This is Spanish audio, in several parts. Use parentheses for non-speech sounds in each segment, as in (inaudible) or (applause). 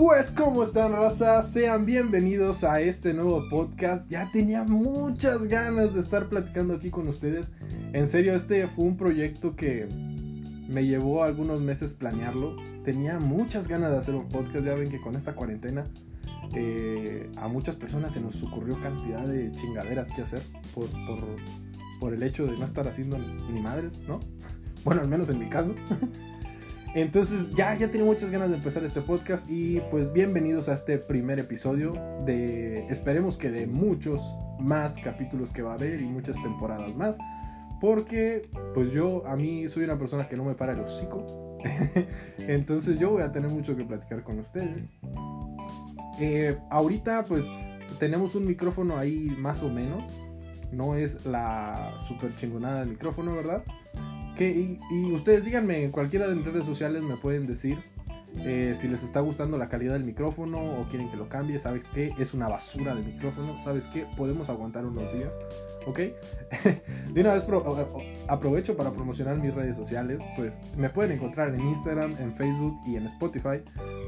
Pues, ¿cómo están, raza? Sean bienvenidos a este nuevo podcast. Ya tenía muchas ganas de estar platicando aquí con ustedes. En serio, este fue un proyecto que me llevó algunos meses planearlo. Tenía muchas ganas de hacer un podcast. Ya ven que con esta cuarentena eh, a muchas personas se nos ocurrió cantidad de chingaderas que hacer por, por el hecho de no estar haciendo ni madres, ¿no? (laughs) Bueno, al menos en mi caso. Entonces ya, ya tengo muchas ganas de empezar este podcast y pues bienvenidos a este primer episodio de, esperemos que de muchos más capítulos que va a haber y muchas temporadas más. Porque pues yo, a mí soy una persona que no me para el hocico. (laughs) Entonces yo voy a tener mucho que platicar con ustedes. Eh, ahorita pues tenemos un micrófono ahí más o menos. No es la super chingonada del micrófono, ¿verdad? Y, ustedes díganme, en cualquiera de mis redes sociales me pueden decir eh, si les está gustando la calidad del micrófono o quieren que lo cambie. ¿Sabes qué? Es una basura de micrófono. ¿Sabes qué? Podemos aguantar unos días. ¿Ok? (laughs) de una vez aprovecho para promocionar mis redes sociales. Pues me pueden encontrar en Instagram, en Facebook y en Spotify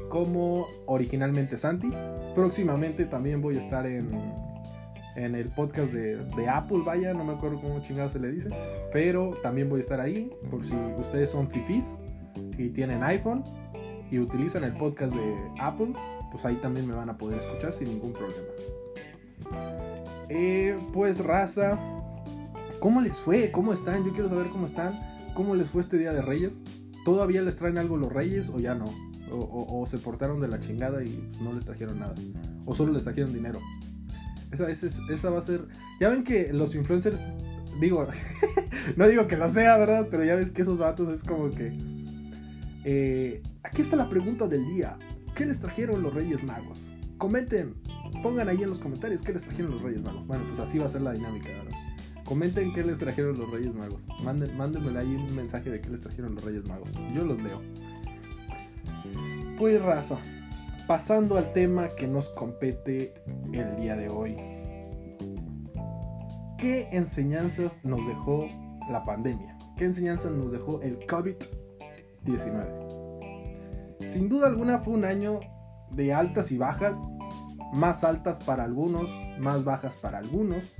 como originalmente Santi. Próximamente también voy a estar en en el podcast de, Apple, vaya, no me acuerdo cómo chingado se le dice, pero también voy a estar ahí por si ustedes son fifis y tienen iPhone y utilizan el podcast de Apple, pues ahí también me van a poder escuchar sin ningún problema. Eh, pues raza, ¿cómo les fue? ¿Cómo están? Yo quiero saber cómo están. ¿Cómo les fue este Día de Reyes? ¿Todavía les traen algo los Reyes o ya no? O, se portaron de la chingada y no les trajeron nada. O solo les trajeron dinero. Esa, va a ser. Ya ven que los influencers. Digo, (laughs) no digo que lo sea, ¿verdad? Pero ya ves que esos vatos es como que. Eh, aquí está la pregunta del día. ¿Qué les trajeron los Reyes Magos? Comenten, pongan ahí en los comentarios qué les trajeron los Reyes Magos. Bueno, pues así va a ser la dinámica, ¿verdad? Comenten qué les trajeron los Reyes Magos. Manden, mándenme ahí un mensaje de qué les trajeron los Reyes Magos. Yo los leo. Pues raza pasando al tema que nos compete el día de hoy. ¿Qué enseñanzas nos dejó la pandemia? ¿Qué enseñanzas nos dejó el COVID-19? Sin duda alguna fue un año de altas y bajas, más altas para algunos, más bajas para algunos,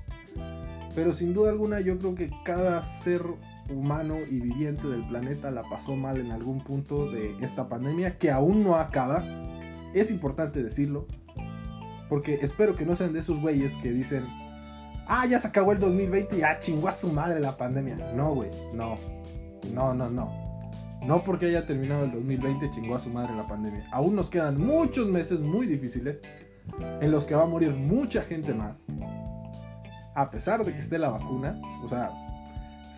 pero sin duda alguna yo creo que cada ser humano y viviente del planeta la pasó mal en algún punto de esta pandemia que aún no acaba es importante decirlo, porque espero que no sean de esos güeyes que dicen, ah, ya se acabó el 2020 y ya chingó a su madre la pandemia. No, güey, no, no, no, no. No porque haya terminado el 2020 chingó a su madre la pandemia. Aún nos quedan muchos meses muy difíciles en los que va a morir mucha gente más. A pesar de que esté la vacuna, o sea,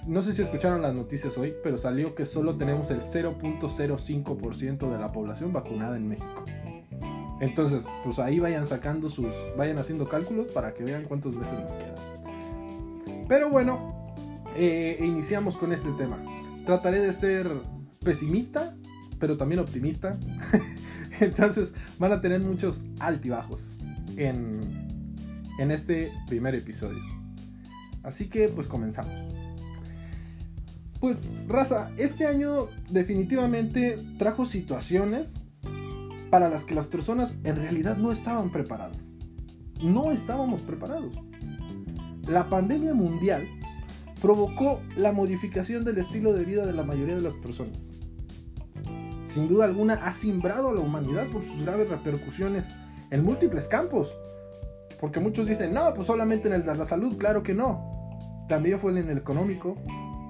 no sé si escucharon las noticias hoy, pero salió que solo tenemos el 0.05% de la población vacunada en México. Entonces, pues ahí vayan sacando sus, vayan haciendo cálculos para que vean cuántos meses nos quedan. Pero bueno, eh, iniciamos con este tema. Trataré de ser pesimista, pero también optimista. (laughs) Entonces van a tener muchos altibajos en, en este primer episodio. Así que pues comenzamos. Pues raza, este año definitivamente trajo situaciones para las que las personas en realidad no estaban preparadas. No estábamos preparados. La pandemia mundial provocó la modificación del estilo de vida de la mayoría de las personas. Sin duda alguna ha simbrado a la humanidad por sus graves repercusiones en múltiples campos. Porque muchos dicen, no, pues solamente en el de la salud, claro que no. También fue en el económico,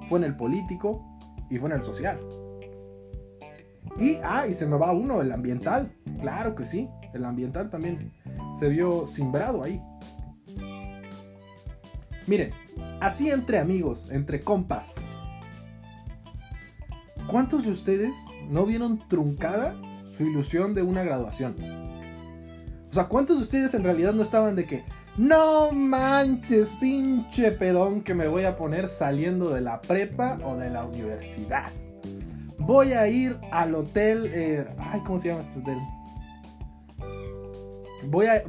fue en el político y fue en el social. Y, ah, y se me va uno, el ambiental. Claro que sí, el ambiental también se vio simbrado ahí. Miren, así entre amigos, entre compas. ¿Cuántos de ustedes no vieron truncada su ilusión de una graduación? O sea, ¿cuántos de ustedes en realidad no estaban de que, no manches, pinche pedón que me voy a poner saliendo de la prepa o de la universidad? Voy a ir al hotel. Eh, ay, ¿cómo se llama este hotel? (laughs) Voy a,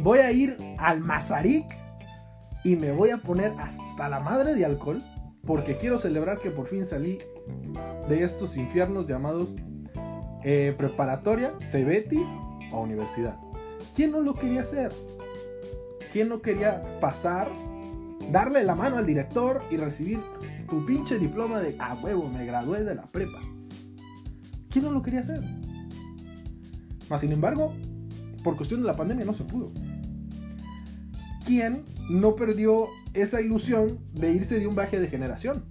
voy, a, ir al Mazarik y me voy a poner hasta la madre de alcohol porque quiero celebrar que por fin salí de estos infiernos llamados eh, preparatoria, Cebetis o universidad. ¿Quién no lo quería hacer? ¿Quién no quería pasar, darle la mano al director y recibir tu pinche diploma de a huevo, me gradué de la prepa? ¿Quién no lo quería hacer? Mas sin embargo, por cuestión de la pandemia no se pudo. ¿Quién no perdió esa ilusión de irse de un viaje de generación?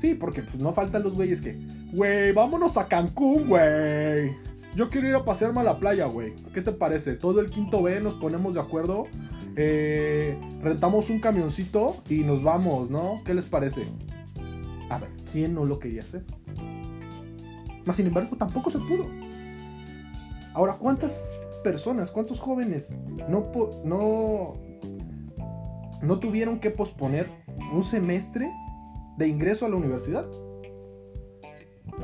Sí, porque pues, no faltan los güeyes que, güey, vámonos a Cancún, güey. Yo quiero ir a pasearme a la playa, güey. ¿Qué te parece? Todo el quinto B nos ponemos de acuerdo. Eh, rentamos un camioncito y nos vamos, ¿no? ¿Qué les parece? A ver, ¿quién no lo quería hacer? Mas sin embargo, tampoco se pudo. Ahora, ¿cuántas personas, cuántos jóvenes no, no, no tuvieron que posponer un semestre de ingreso a la universidad?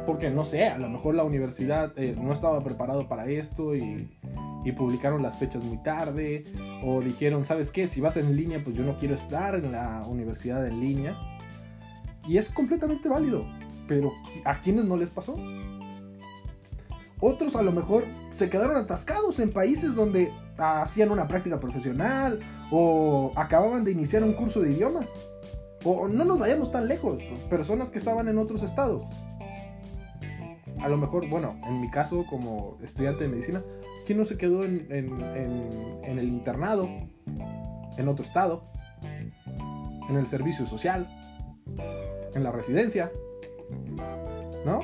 Porque no sé, a lo mejor la universidad eh, no estaba preparado para esto y, y, publicaron las fechas muy tarde. O dijeron, ¿sabes qué? Si vas en línea, pues yo no quiero estar en la universidad en línea. Y es completamente válido. Pero ¿a quiénes no les pasó? Otros a lo mejor se quedaron atascados en países donde hacían una práctica profesional o acababan de iniciar un curso de idiomas. O no nos vayamos tan lejos, personas que estaban en otros estados. A lo mejor, bueno, en mi caso como estudiante de medicina, ¿quién no se quedó en, el internado? En otro estado, en el servicio social, en la residencia, ¿no?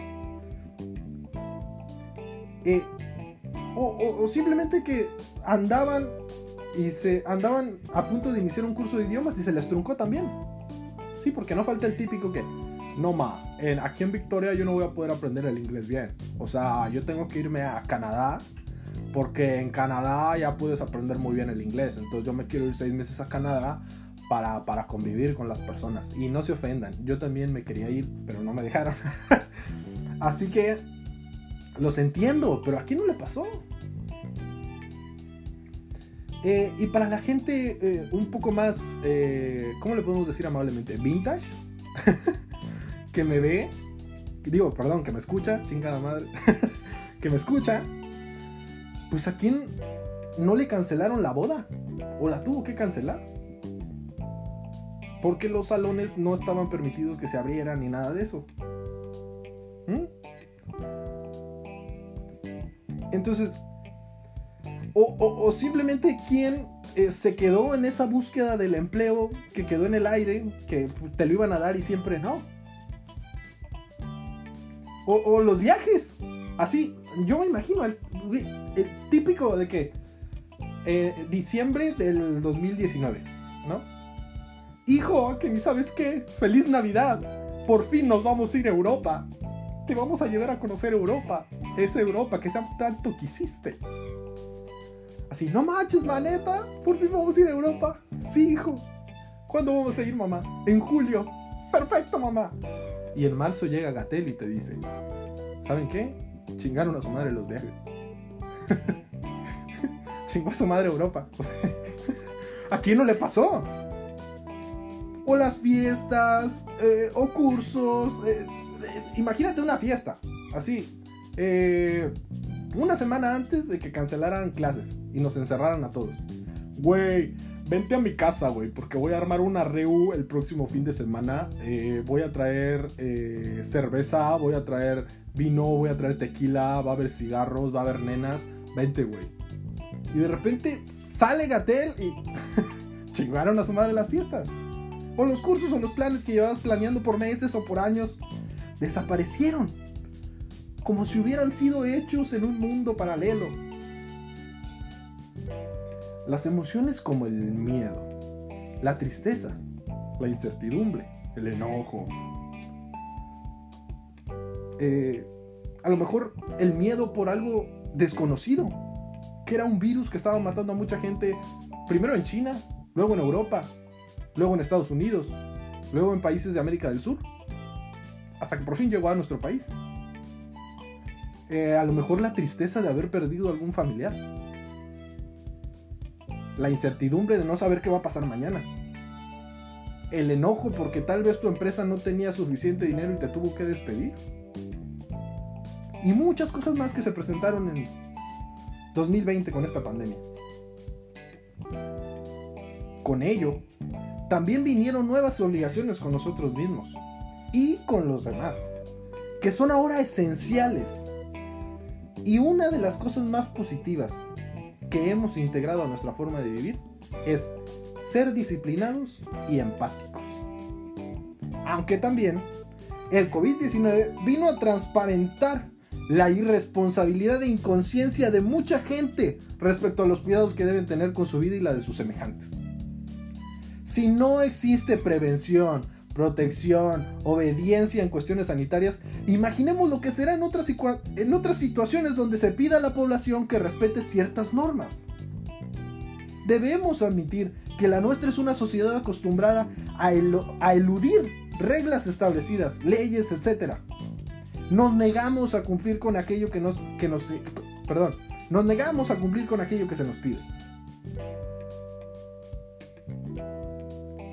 Eh, o, simplemente que andaban y se andaban a punto de iniciar un curso de idiomas y se les truncó también. Sí, porque no falta el típico que, no ma, aquí en Victoria yo no voy a poder aprender el inglés bien. O sea, yo tengo que irme a Canadá porque en Canadá ya puedes aprender muy bien el inglés. Entonces yo me quiero ir seis meses a Canadá para, para convivir con las personas. Y no se ofendan, yo también me quería ir, pero no me dejaron. (laughs) Así que los entiendo, pero aquí no le pasó. Eh, y para la gente eh, un poco más, eh, ¿cómo le podemos decir amablemente? Vintage, (laughs) que me ve, digo, perdón, que me escucha, chingada madre, (laughs) que me escucha, pues a quién no le cancelaron la boda o la tuvo que cancelar. Porque los salones no estaban permitidos que se abrieran ni nada de eso. ¿Mm? Entonces, o, simplemente quién eh, se quedó en esa búsqueda del empleo que quedó en el aire, que te lo iban a dar y siempre no. O, los viajes. Así, yo me imagino el, típico de que eh, diciembre del 2019, ¿no? Hijo, que ni sabes qué, feliz Navidad. Por fin nos vamos a ir a Europa. Te vamos a llevar a conocer Europa. Esa Europa que tanto quisiste. Así, no manches, maneta. Por fin vamos a ir a Europa. Sí, hijo. ¿Cuándo vamos a ir, mamá? En julio. Perfecto, mamá. Y en marzo llega Gatel y te dice, ¿saben qué? Chingaron a su madre los viajes. (laughs) Chingó a su madre Europa. (laughs) ¿A quién no le pasó? O las fiestas, eh, o cursos. Eh, eh, imagínate una fiesta, así. una semana antes de que cancelaran clases y nos encerraran a todos. Güey, vente a mi casa, güey, porque voy a armar una reu el próximo fin de semana. voy a traer cerveza, voy a traer vino, voy a traer tequila, va a haber cigarros, va a haber nenas. Vente, güey. Y de repente sale Gatel y (laughs) chingaron a su madre las fiestas. O los cursos o los planes que llevabas planeando por meses o por años desaparecieron. Como si hubieran sido hechos en un mundo paralelo. Las emociones como el miedo, la tristeza, la incertidumbre, el enojo. Eh, a lo mejor el miedo por algo desconocido, que era un virus que estaba matando a mucha gente, primero en China, luego en Europa, luego en Estados Unidos, luego en países de América del Sur, hasta que por fin llegó a nuestro país. Eh, a lo mejor la tristeza de haber perdido algún familiar. La incertidumbre de no saber qué va a pasar mañana. El enojo porque tal vez tu empresa no tenía suficiente dinero y te tuvo que despedir. y muchas cosas más que se presentaron en 2020 con esta pandemia. Con ello, también vinieron nuevas obligaciones con nosotros mismos y con los demás, que son ahora esenciales. Y una de las cosas más positivas que hemos integrado a nuestra forma de vivir es ser disciplinados y empáticos. Aunque también el COVID-19 vino a transparentar la irresponsabilidad e inconsciencia de mucha gente respecto a los cuidados que deben tener con su vida y la de sus semejantes. Si no existe prevención, protección, obediencia en cuestiones sanitarias, imaginemos lo que será en otras, situaciones donde se pida a la población que respete ciertas normas. Debemos admitir que la nuestra es una sociedad acostumbrada a, eludir reglas establecidas, leyes, etc. Nos negamos a cumplir con aquello que nos, que nos, perdón, nos negamos a cumplir con aquello que se nos pide.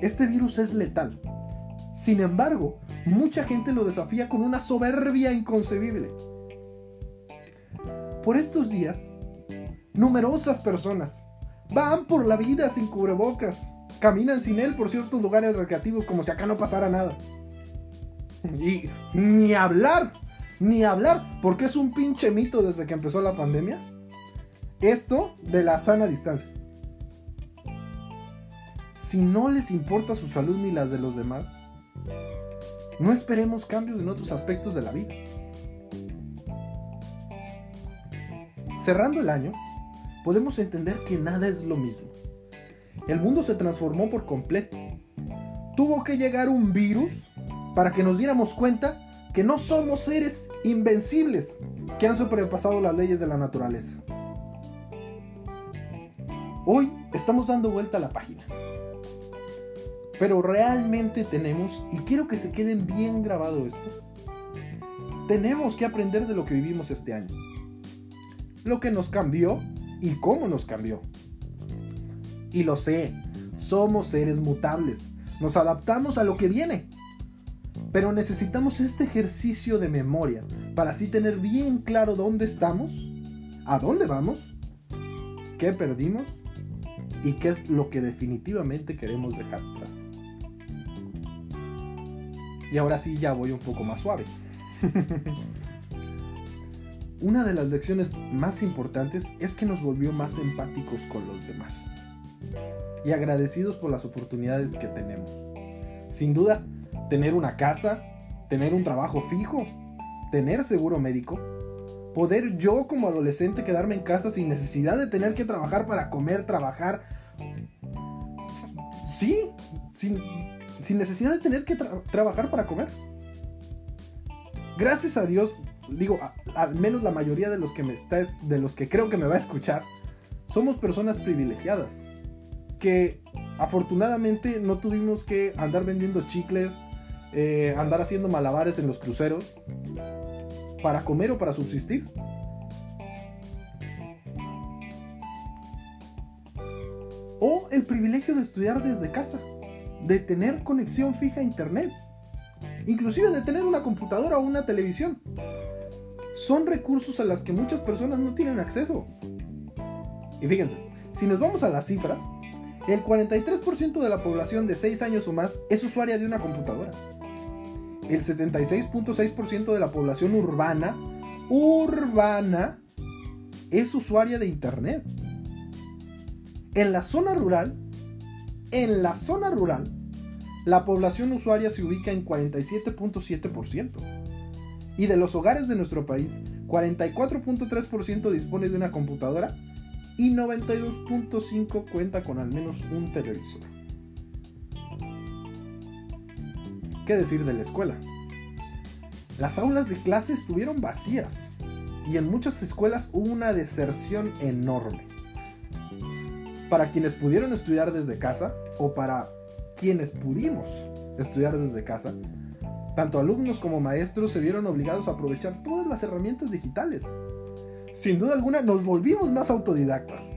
Este virus es letal. Sin embargo, mucha gente lo desafía con una soberbia inconcebible. Por estos días, numerosas personas van por la vida sin cubrebocas, caminan sin él por ciertos lugares recreativos como si acá no pasara nada. Y ni hablar, ni hablar, porque es un pinche mito desde que empezó la pandemia. Esto de la sana distancia si no les importa su salud ni las de los demás, no esperemos cambios en otros aspectos de la vida. Cerrando el año, podemos entender que nada es lo mismo. El mundo se transformó por completo. Tuvo que llegar un virus para que nos diéramos cuenta que no somos seres invencibles que han sobrepasado las leyes de la naturaleza. Hoy estamos dando vuelta a la página. Pero realmente tenemos, y quiero que se queden bien grabado esto, tenemos que aprender de lo que vivimos este año. Lo que nos cambió y cómo nos cambió. Y lo sé, somos seres mutables, nos adaptamos a lo que viene. Pero necesitamos este ejercicio de memoria para así tener bien claro dónde estamos, a dónde vamos, qué perdimos y qué es lo que definitivamente queremos dejar atrás. Y ahora sí ya voy un poco más suave. Una de las lecciones más importantes es que nos volvió más empáticos con los demás y agradecidos por las oportunidades que tenemos. Sin duda, tener una casa, tener un trabajo fijo, tener seguro médico, poder yo como adolescente quedarme en casa sin necesidad de tener que trabajar para comer, trabajar. Sí, sin, sin necesidad de tener que trabajar para comer. Gracias a Dios, digo, al menos la mayoría de los que me está, de los que creo que me va a escuchar, somos personas privilegiadas. Que afortunadamente no tuvimos que andar vendiendo chicles, eh, andar haciendo malabares en los cruceros para comer o para subsistir. O el privilegio de estudiar desde casa de tener conexión fija a internet, inclusive de tener una computadora o una televisión. Son recursos a los que muchas personas no tienen acceso. Y fíjense, si nos vamos a las cifras, el 43% de la población de 6 años o más es usuaria de una computadora. El 76.6% de la población urbana, urbana, es usuaria de Internet. En la zona rural, en la zona rural, la población usuaria se ubica en 47.7%. Y de los hogares de nuestro país, 44.3% dispone de una computadora y 92.5% cuenta con al menos un televisor. ¿Qué decir de la escuela? Las aulas de clase estuvieron vacías y en muchas escuelas hubo una deserción enorme para quienes pudieron estudiar desde casa o para quienes pudimos estudiar desde casa, tanto alumnos como maestros se vieron obligados a aprovechar todas las herramientas digitales. Sin duda alguna nos volvimos más autodidactas.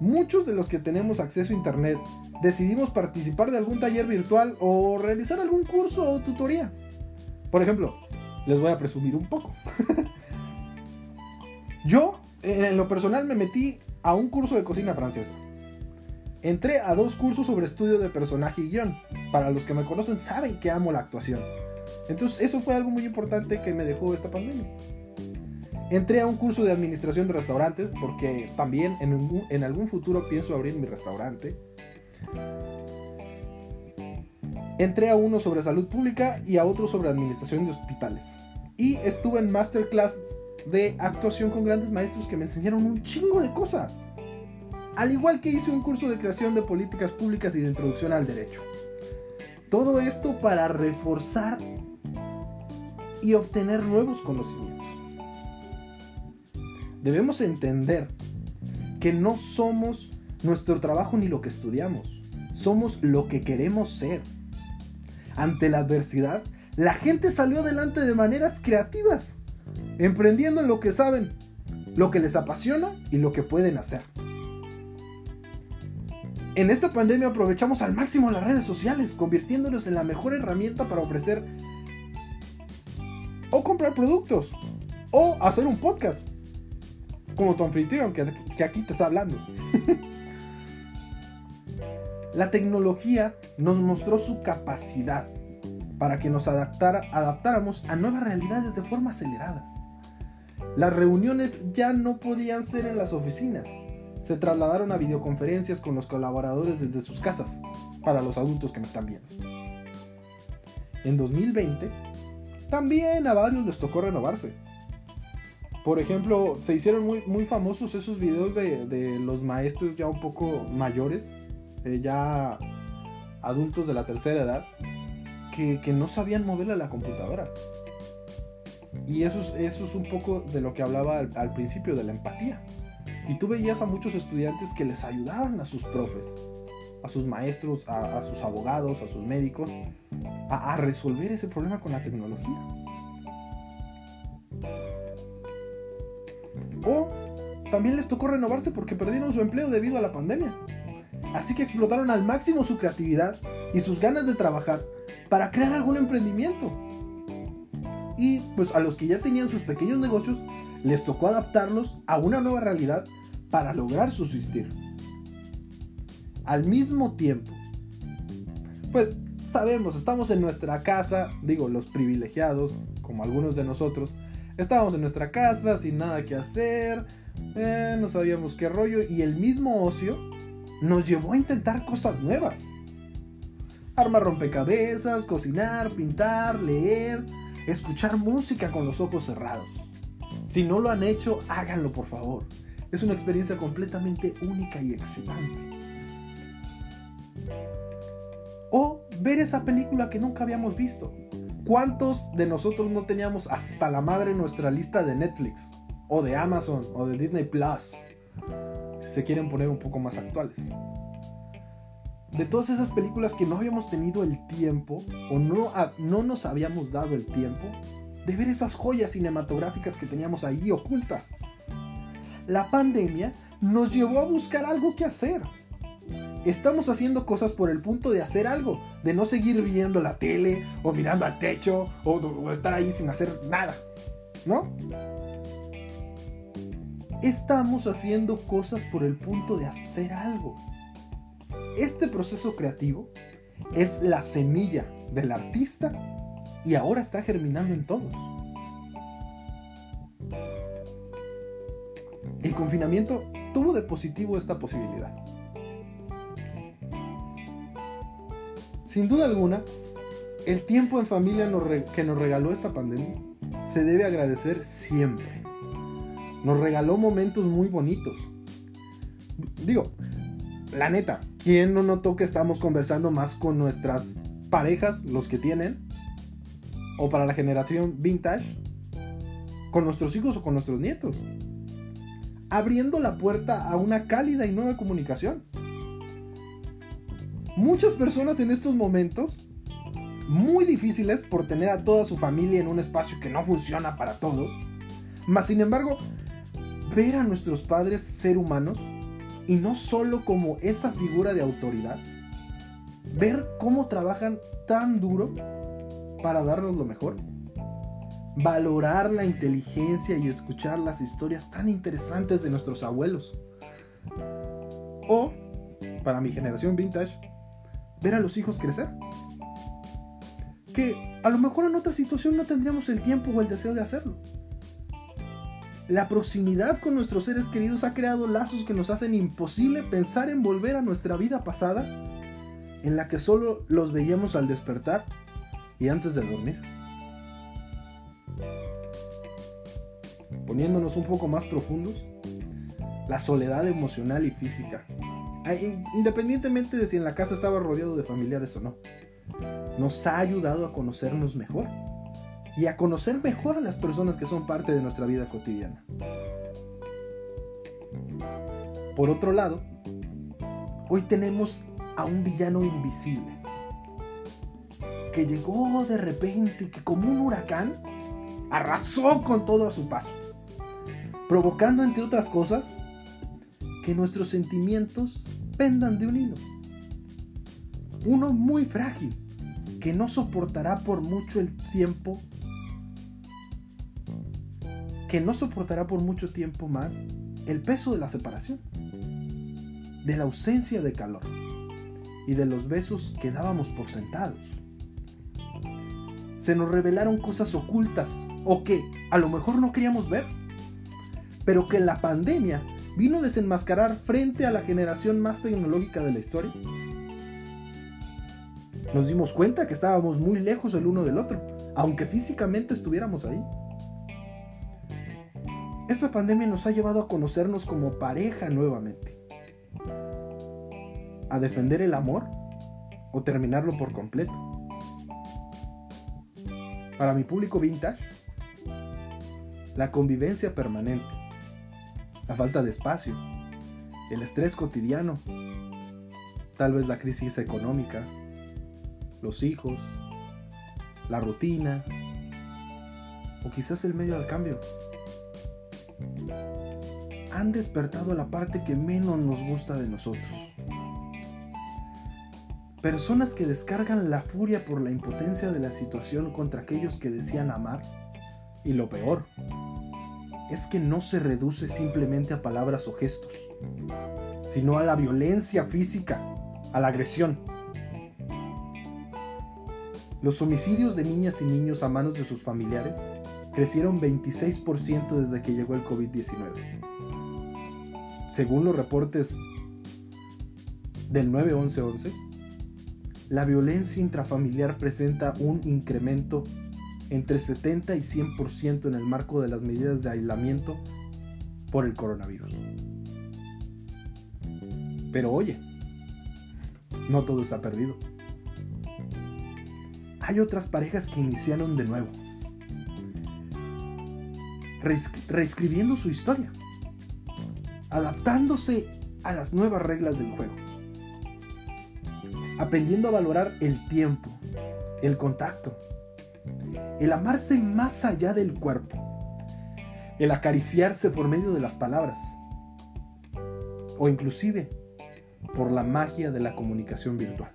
Muchos de los que tenemos acceso a Internet decidimos participar de algún taller virtual o realizar algún curso o tutoría. Por ejemplo, les voy a presumir un poco. (laughs) Yo, en lo personal, me metí a un curso de cocina francesa. Entré a dos cursos sobre estudio de personaje y guion. Para los que me conocen saben que amo la actuación. Entonces eso fue algo muy importante que me dejó esta pandemia. Entré a un curso de administración de restaurantes porque también en, en algún futuro pienso abrir mi restaurante. Entré a uno sobre salud pública y a otro sobre administración de hospitales. Y estuve en masterclass de actuación con grandes maestros que me enseñaron un chingo de cosas. Al igual que hice un curso de creación de políticas públicas y de introducción al derecho. Todo esto para reforzar y obtener nuevos conocimientos. Debemos entender que no somos nuestro trabajo ni lo que estudiamos, somos lo que queremos ser. Ante la adversidad, la gente salió adelante de maneras creativas, emprendiendo en lo que saben, lo que les apasiona y lo que pueden hacer. En esta pandemia aprovechamos al máximo las redes sociales, convirtiéndonos en la mejor herramienta para ofrecer o comprar productos o hacer un podcast. Como tu anfitrión que, que aquí te está hablando. (laughs) la tecnología nos mostró su capacidad para que nos adaptáramos a nuevas realidades de forma acelerada. Las reuniones ya no podían ser en las oficinas. Se trasladaron a videoconferencias con los colaboradores desde sus casas, para los adultos que me están viendo. En 2020, también a varios les tocó renovarse. Por ejemplo, se hicieron muy, muy famosos esos videos de, los maestros ya un poco mayores, eh, ya adultos de la tercera edad, que, no sabían moverle a la computadora. Y eso es, un poco de lo que hablaba al, principio, de la empatía. Y tú veías a muchos estudiantes que les ayudaban a sus profes, a sus maestros, a, sus abogados, a sus médicos, a, a resolver ese problema con la tecnología. O también les tocó renovarse porque perdieron su empleo debido a la pandemia. Así que explotaron al máximo su creatividad y sus ganas de trabajar para crear algún emprendimiento. Y pues a los que ya tenían sus pequeños negocios, les tocó adaptarlos a una nueva realidad para lograr subsistir. Al mismo tiempo, pues sabemos, estamos en nuestra casa, digo, los privilegiados, como algunos de nosotros, estábamos en nuestra casa sin nada que hacer, eh, no sabíamos qué rollo, y el mismo ocio nos llevó a intentar cosas nuevas. Armar rompecabezas, cocinar, pintar, leer, escuchar música con los ojos cerrados. Si no lo han hecho, háganlo por favor. Es una experiencia completamente única y excitante. O ver esa película que nunca habíamos visto. ¿Cuántos de nosotros no teníamos hasta la madre nuestra lista de Netflix? O de Amazon o de Disney Plus. Si se quieren poner un poco más actuales de todas esas películas que no habíamos tenido el tiempo o no, no nos habíamos dado el tiempo de ver esas joyas cinematográficas que teníamos ahí ocultas. La pandemia nos llevó a buscar algo que hacer. Estamos haciendo cosas por el punto de hacer algo, de no seguir viendo la tele o mirando al techo o, o estar ahí sin hacer nada, ¿no? Estamos haciendo cosas por el punto de hacer algo. Este proceso creativo es la semilla del artista y ahora está germinando en todos. El confinamiento tuvo de positivo esta posibilidad. Sin duda alguna, el tiempo en familia que nos regaló esta pandemia se debe agradecer siempre. Nos regaló momentos muy bonitos. Digo, la neta, ¿quién no notó que estamos conversando más con nuestras parejas, los que tienen? O para la generación vintage, con nuestros hijos o con nuestros nietos. Abriendo la puerta a una cálida y nueva comunicación. Muchas personas en estos momentos, muy difíciles por tener a toda su familia en un espacio que no funciona para todos, mas sin embargo, ver a nuestros padres ser humanos y no solo como esa figura de autoridad, ver cómo trabajan tan duro para darnos lo mejor, valorar la inteligencia y escuchar las historias tan interesantes de nuestros abuelos. O, para mi generación vintage, ver a los hijos crecer. Que a lo mejor en otra situación no tendríamos el tiempo o el deseo de hacerlo. La proximidad con nuestros seres queridos ha creado lazos que nos hacen imposible pensar en volver a nuestra vida pasada, en la que solo los veíamos al despertar y antes de dormir. Poniéndonos un poco más profundos, la soledad emocional y física, independientemente de si en la casa estaba rodeado de familiares o no, nos ha ayudado a conocernos mejor y a conocer mejor a las personas que son parte de nuestra vida cotidiana. Por otro lado, hoy tenemos a un villano invisible que llegó de repente y que como un huracán arrasó con todo a su paso, provocando entre otras cosas que nuestros sentimientos pendan de un hilo. Uno muy frágil, que no soportará por mucho el tiempo, que no soportará por mucho tiempo más el peso de la separación, de la ausencia de calor y de los besos que dábamos por sentados se nos revelaron cosas ocultas o que a lo mejor no queríamos ver, pero que la pandemia vino a desenmascarar frente a la generación más tecnológica de la historia. Nos dimos cuenta que estábamos muy lejos el uno del otro, aunque físicamente estuviéramos ahí. Esta pandemia nos ha llevado a conocernos como pareja nuevamente, a defender el amor o terminarlo por completo para mi público vintage, la convivencia permanente, la falta de espacio, el estrés cotidiano, tal vez la crisis económica, los hijos, la rutina o quizás el medio al cambio. Han despertado la parte que menos nos gusta de nosotros Personas que descargan la furia por la impotencia de la situación contra aquellos que decían amar. Y lo peor es que no se reduce simplemente a palabras o gestos, sino a la violencia física, a la agresión. Los homicidios de niñas y niños a manos de sus familiares crecieron 26% desde que llegó el COVID-19. Según los reportes del 91111, la violencia intrafamiliar presenta un incremento entre 70 y 100% en el marco de las medidas de aislamiento por el coronavirus. Pero oye, no todo está perdido. Hay otras parejas que iniciaron de nuevo, reescribiendo su historia, adaptándose a las nuevas reglas del juego aprendiendo a valorar el tiempo, el contacto, el amarse más allá del cuerpo, el acariciarse por medio de las palabras, o inclusive por la magia de la comunicación virtual.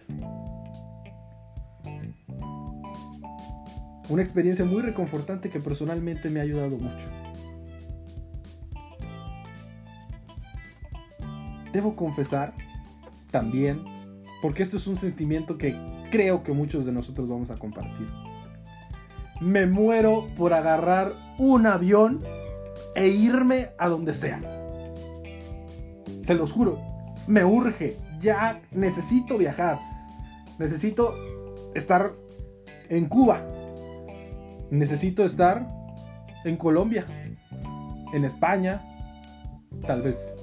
Una experiencia muy reconfortante que personalmente me ha ayudado mucho. Debo confesar también porque esto es un sentimiento que creo que muchos de nosotros vamos a compartir. Me muero por agarrar un avión e irme a donde sea. Se los juro, me urge, ya necesito viajar. Necesito estar en Cuba. Necesito estar en Colombia, en España, tal vez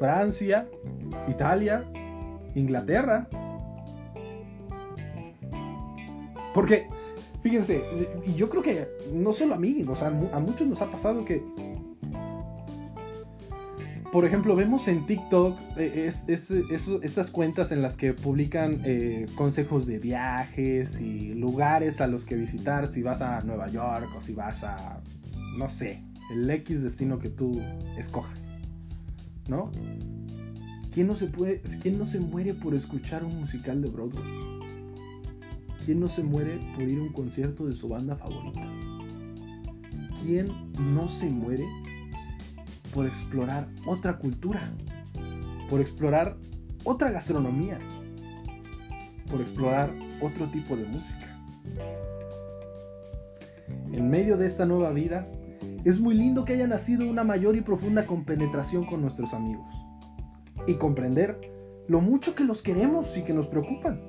Francia, Italia, Inglaterra, Porque, fíjense, y yo creo que no solo a mí, o sea, a muchos nos ha pasado que, por ejemplo, vemos en TikTok eh, estas cuentas en las que publican eh, consejos de viajes y lugares a los que visitar si vas a Nueva York o si vas a, no sé, el X destino que tú escojas, ¿no? ¿Quién no se, puede, ¿quién no se muere por escuchar un musical de Broadway? ¿Quién no se muere por ir a un concierto de su banda favorita? ¿quién no se muere por explorar otra cultura? Por explorar otra gastronomía, por explorar otro tipo de música. En medio de esta nueva vida, es muy lindo que haya nacido una mayor y profunda compenetración con nuestros amigos y comprender lo mucho que los queremos y que nos preocupan.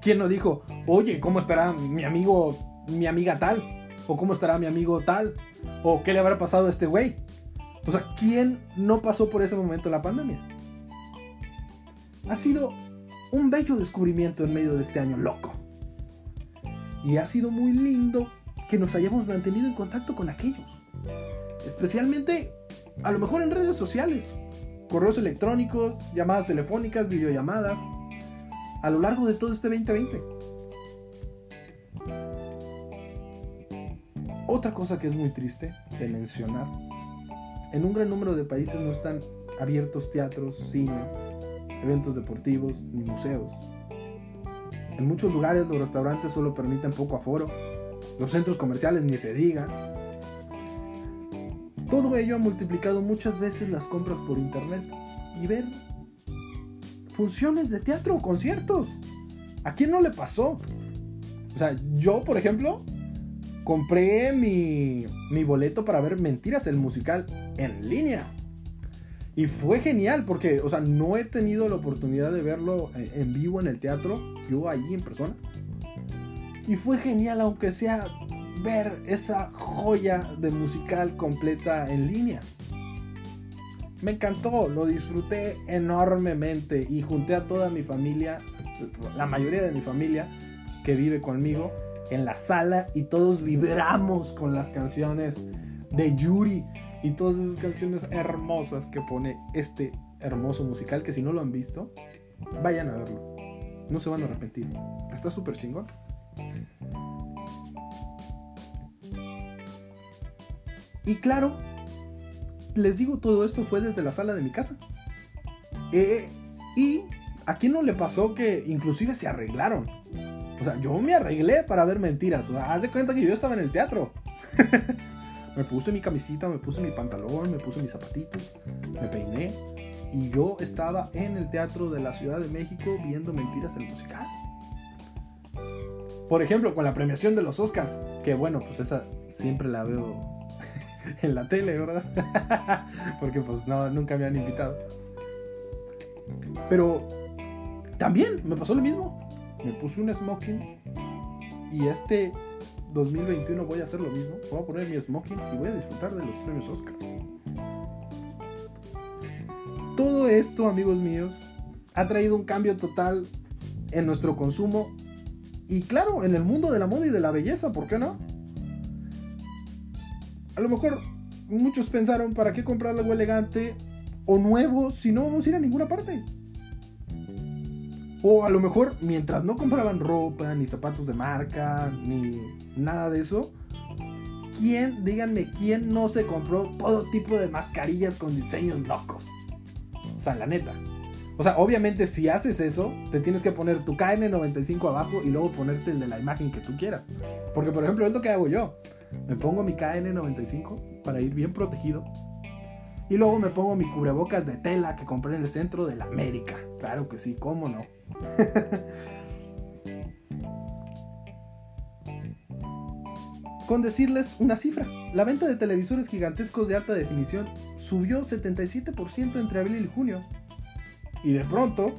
¿Quién no dijo, oye, ¿cómo estará mi amigo, mi amiga tal? ¿O cómo estará mi amigo tal? ¿O qué le habrá pasado a este güey? O sea, ¿quién no pasó por ese momento en la pandemia? ha sido un bello descubrimiento en medio de este año loco. Y ha sido muy lindo que nos hayamos mantenido en contacto con aquellos. Especialmente, a lo mejor en redes sociales, correos electrónicos, llamadas telefónicas, videollamadas, a lo largo de todo este 2020. Otra cosa que es muy triste de mencionar, en un gran número de países no están abiertos teatros, cines, eventos deportivos ni museos. En muchos lugares los restaurantes solo permiten poco aforo, los centros comerciales ni se diga. Todo ello ha multiplicado muchas veces las compras por internet y ver funciones de teatro conciertos. ¿A quién no le pasó? O sea, yo, por ejemplo, compré mi, mi boleto para ver Mentiras, el musical, en línea. Y fue genial porque, o sea, no he tenido la oportunidad de verlo eh, en vivo en el teatro, yo ahí en persona. Y fue genial, aunque sea ver esa joya de musical completa en línea. Me encantó, lo disfruté enormemente y junté a toda mi familia, la mayoría de mi familia que vive conmigo, en la sala y todos vibramos con las canciones de Yuri y todas esas canciones hermosas que pone este hermoso musical que si no lo han visto, vayan a verlo. No se van a arrepentir. Está súper chingón. Y claro, les digo, todo esto fue desde la sala de mi casa. Eh, y a quién no le pasó que inclusive se arreglaron. O sea, yo me arreglé para ver mentiras. O sea, haz de cuenta que yo estaba en el teatro. (laughs) Me puse mi camisita, me puse mi pantalón, me puse mis zapatitos, me peiné y yo estaba en el teatro de la Ciudad de México viendo Mentiras el musical. Por ejemplo, con la premiación de los Oscars, que bueno, pues esa siempre la veo (laughs) en la tele, ¿verdad? (laughs) Porque pues no, nunca me han invitado. Pero también me pasó lo mismo. Me puse un smoking y este 2021 voy a hacer lo mismo. Voy a poner mi smoking y voy a disfrutar de los premios Oscar. Todo esto, amigos míos, ha traído un cambio total en nuestro consumo y claro, en el mundo de la moda y de la belleza, ¿por qué no? A lo mejor muchos pensaron, ¿para qué comprar algo elegante o nuevo si no vamos a ir a ninguna parte? O a lo mejor, mientras no compraban ropa, ni zapatos de marca, ni nada de eso, ¿quién, díganme, quién no se compró todo tipo de mascarillas con diseños locos? O sea, la neta. O sea, obviamente si haces eso, te tienes que poner tu KN95 abajo y luego ponerte el de la imagen que tú quieras. Porque, por ejemplo, es lo que hago yo. Me pongo mi KN95 para ir bien protegido y luego me pongo mi cubrebocas de tela que compré en el centro de la América. Claro que sí, cómo no. (laughs) Con decirles una cifra, la venta de televisores gigantescos de alta definición subió 77% entre abril y junio. Y de pronto,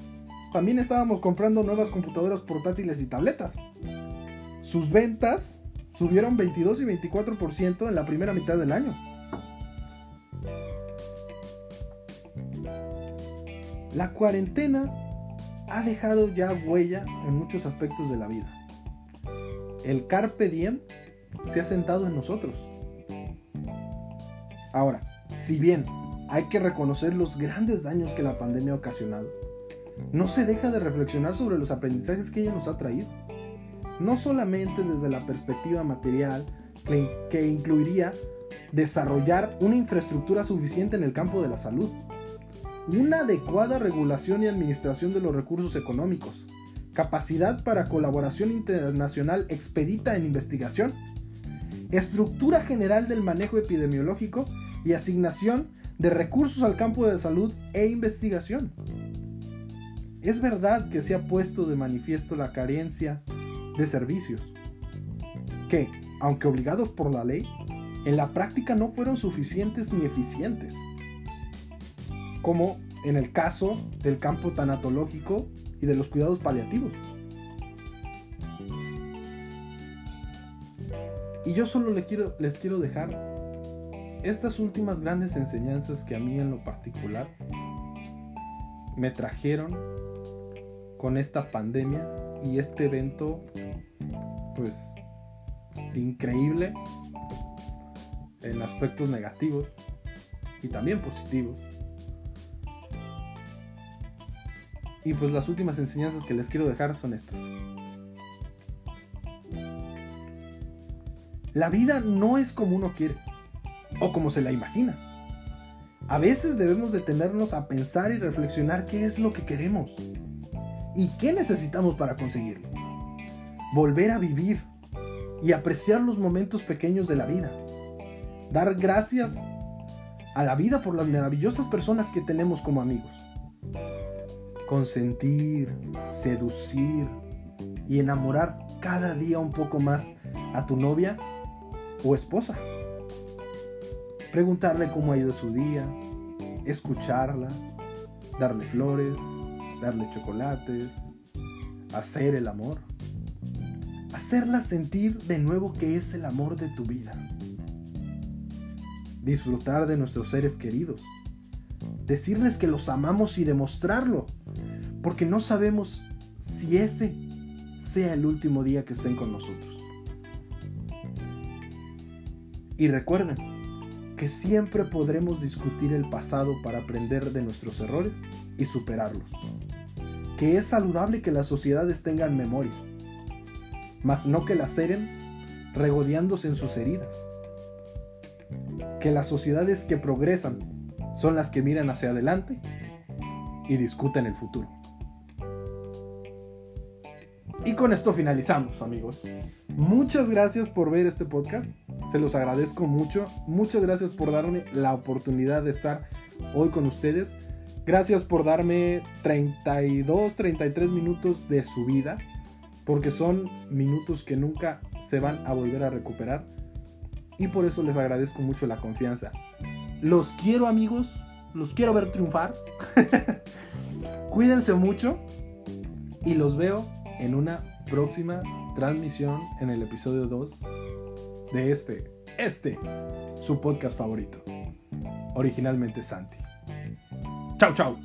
también estábamos comprando nuevas computadoras portátiles y tabletas. Sus ventas subieron 22 y 24% en la primera mitad del año. La cuarentena ha dejado ya huella en muchos aspectos de la vida. El carpe diem se ha sentado en nosotros. Ahora, si bien hay que reconocer los grandes daños que la pandemia ha ocasionado, no se deja de reflexionar sobre los aprendizajes que ella nos ha traído. No solamente desde la perspectiva material, que, incluiría desarrollar una infraestructura suficiente en el campo de la salud, una adecuada regulación y administración de los recursos económicos, capacidad para colaboración internacional expedita en investigación estructura general del manejo epidemiológico y asignación de recursos al campo de salud e investigación. Es verdad que se ha puesto de manifiesto la carencia de servicios, que, aunque obligados por la ley, en la práctica no fueron suficientes ni eficientes, como en el caso del campo tanatológico y de los cuidados paliativos. Y yo solo les quiero, les quiero dejar estas últimas grandes enseñanzas que a mí en lo particular me trajeron con esta pandemia y este evento pues increíble en aspectos negativos y también positivos. Y pues las últimas enseñanzas que les quiero dejar son estas. La vida no es como uno quiere o como se la imagina. A veces debemos detenernos a pensar y reflexionar qué es lo que queremos y qué necesitamos para conseguirlo. Volver a vivir y apreciar los momentos pequeños de la vida. Dar gracias a la vida por las maravillosas personas que tenemos como amigos. Consentir, seducir y enamorar cada día un poco más a tu novia o esposa. Preguntarle cómo ha ido su día, escucharla, darle flores, darle chocolates, hacer el amor. Hacerla sentir de nuevo que es el amor de tu vida. Disfrutar de nuestros seres queridos. Decirles que los amamos y demostrarlo. Porque no sabemos si ese sea el último día que estén con nosotros. Y recuerden que siempre podremos discutir el pasado para aprender de nuestros errores y superarlos. Que es saludable que las sociedades tengan memoria, mas no que las heren regodeándose en sus heridas. Que las sociedades que progresan son las que miran hacia adelante y discuten el futuro. Y con esto finalizamos, amigos. Muchas gracias por ver este podcast. Se los agradezco mucho. Muchas gracias por darme la oportunidad de estar hoy con ustedes. Gracias por darme 32, 33 minutos de su vida. Porque son minutos que nunca se van a volver a recuperar. Y por eso les agradezco mucho la confianza. Los quiero amigos. Los quiero ver triunfar. (laughs) Cuídense mucho. Y los veo en una próxima transmisión en el episodio 2 de este, este, su podcast favorito. Originalmente Santi. Chao, chao.